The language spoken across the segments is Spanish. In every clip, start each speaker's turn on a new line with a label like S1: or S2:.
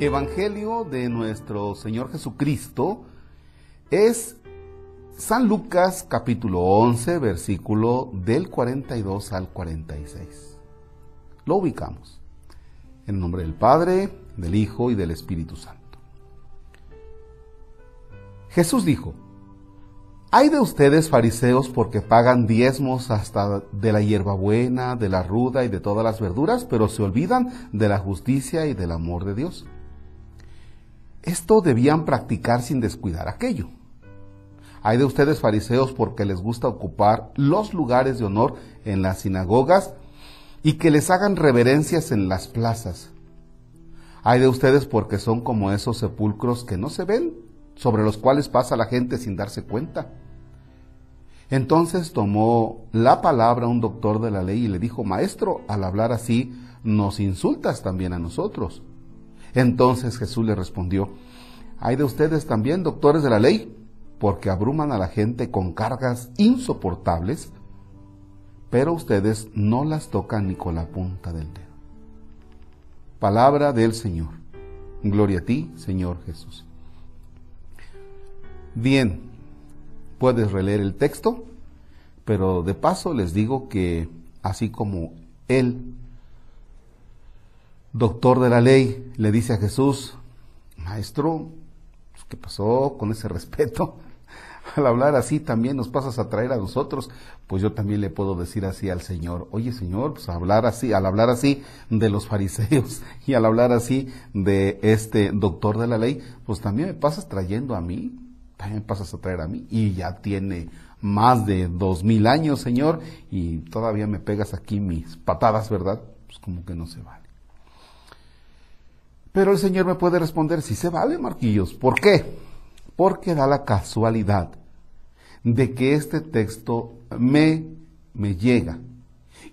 S1: Evangelio de nuestro Señor Jesucristo es San Lucas capítulo 11, versículo del 42 al 46. Lo ubicamos. En nombre del Padre, del Hijo y del Espíritu Santo. Jesús dijo, hay de ustedes fariseos porque pagan diezmos hasta de la hierbabuena, de la ruda y de todas las verduras, pero se olvidan de la justicia y del amor de Dios. Esto debían practicar sin descuidar aquello. Hay de ustedes fariseos porque les gusta ocupar los lugares de honor en las sinagogas y que les hagan reverencias en las plazas. Hay de ustedes porque son como esos sepulcros que no se ven, sobre los cuales pasa la gente sin darse cuenta. Entonces tomó la palabra un doctor de la ley y le dijo, Maestro, al hablar así, nos insultas también a nosotros. Entonces Jesús le respondió, hay de ustedes también, doctores de la ley, porque abruman a la gente con cargas insoportables, pero ustedes no las tocan ni con la punta del dedo. Palabra del Señor. Gloria a ti, Señor Jesús. Bien, puedes releer el texto, pero de paso les digo que así como Él doctor de la ley, le dice a Jesús, maestro, pues, ¿qué pasó con ese respeto? Al hablar así también nos pasas a traer a nosotros, pues yo también le puedo decir así al Señor, oye Señor, pues hablar así, al hablar así de los fariseos y al hablar así de este doctor de la ley, pues también me pasas trayendo a mí, también me pasas a traer a mí y ya tiene más de dos mil años, Señor, y todavía me pegas aquí mis patadas, ¿verdad? Pues como que no se vale. Pero el Señor me puede responder, si se vale, Marquillos. ¿Por qué? Porque da la casualidad de que este texto me, me llega.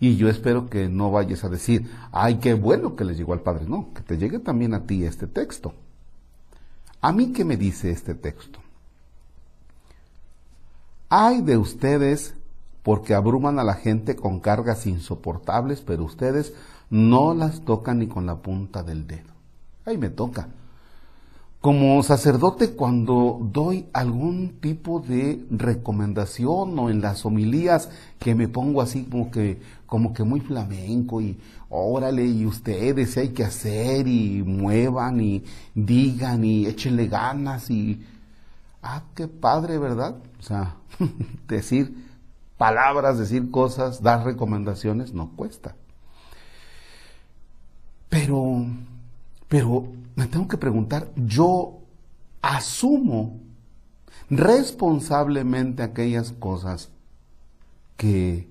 S1: Y yo espero que no vayas a decir, ay, qué bueno que le llegó al Padre. No, que te llegue también a ti este texto. ¿A mí qué me dice este texto? Hay de ustedes porque abruman a la gente con cargas insoportables, pero ustedes no las tocan ni con la punta del dedo ahí me toca. Como sacerdote, cuando doy algún tipo de recomendación o en las homilías que me pongo así como que, como que muy flamenco y órale, y ustedes hay que hacer y muevan y digan y échenle ganas y, ah, qué padre, ¿verdad? O sea, decir palabras, decir cosas, dar recomendaciones no cuesta. Pero pero me tengo que preguntar, yo asumo responsablemente aquellas cosas que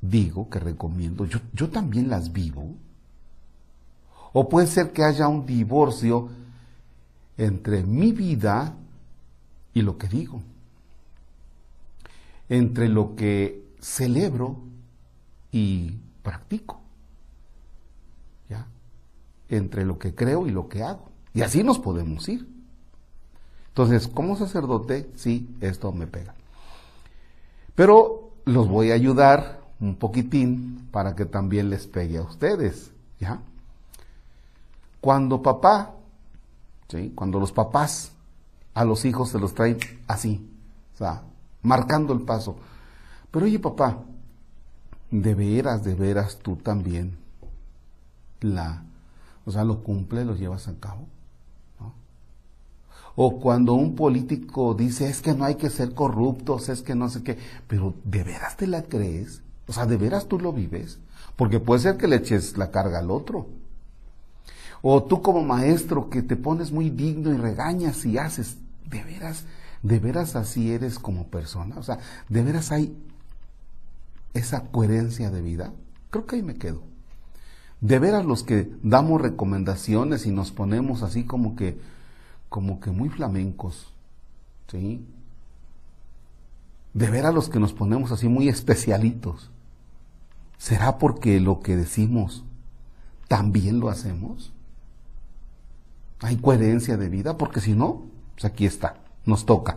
S1: digo, que recomiendo, yo, yo también las vivo. O puede ser que haya un divorcio entre mi vida y lo que digo, entre lo que celebro y practico entre lo que creo y lo que hago. Y así nos podemos ir. Entonces, como sacerdote, sí, esto me pega. Pero los voy a ayudar un poquitín para que también les pegue a ustedes, ¿ya? Cuando papá, ¿sí? Cuando los papás a los hijos se los traen así, marcando el paso. Pero oye, papá, de veras, de veras tú también la o sea, lo cumple, lo llevas a cabo. O cuando un político dice, es que no hay que ser corruptos, es que no sé qué, pero ¿de veras te la crees? O sea, ¿de veras tú lo vives? Porque puede ser que le eches la carga al otro. O tú como maestro que te pones muy digno y regañas y haces, ¿de veras, de veras así eres como persona? O sea, ¿de veras hay esa coherencia de vida? Creo que ahí me quedo de veras los que damos recomendaciones y nos ponemos así como que, como que muy flamencos, ¿sí? De veras los que nos ponemos así muy especialitos. ¿Será porque lo que decimos también lo hacemos? ¿Hay coherencia de vida? Porque si no, pues aquí está, nos toca.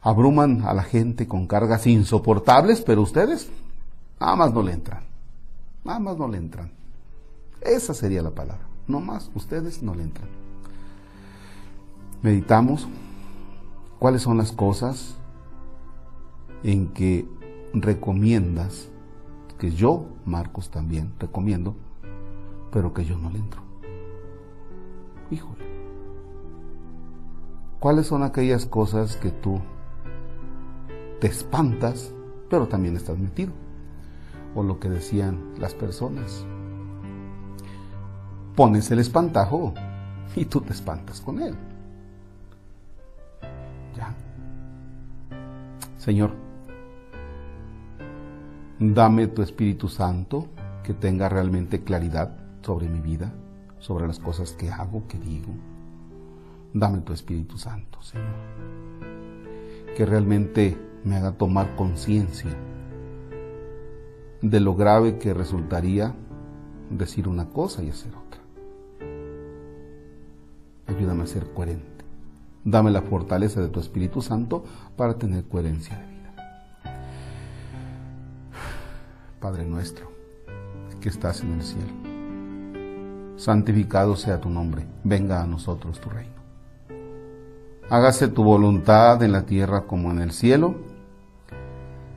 S1: Abruman a la gente con cargas insoportables, pero ustedes nada más no le entran. Nada más no le entran. Esa sería la palabra. No más, ustedes no le entran. Meditamos cuáles son las cosas en que recomiendas, que yo, Marcos, también recomiendo, pero que yo no le entro. Híjole. ¿Cuáles son aquellas cosas que tú te espantas, pero también estás metido? O lo que decían las personas. Pones el espantajo y tú te espantas con él. Ya. Señor, dame tu Espíritu Santo que tenga realmente claridad sobre mi vida, sobre las cosas que hago, que digo. Dame tu Espíritu Santo, Señor, que realmente me haga tomar conciencia de lo grave que resultaría decir una cosa y hacer otra. Ayúdame a ser coherente. Dame la fortaleza de tu Espíritu Santo para tener coherencia de vida. Padre nuestro, que estás en el cielo santificado sea tu nombre, venga a nosotros tu reino. Hágase tu voluntad en la tierra como en el cielo.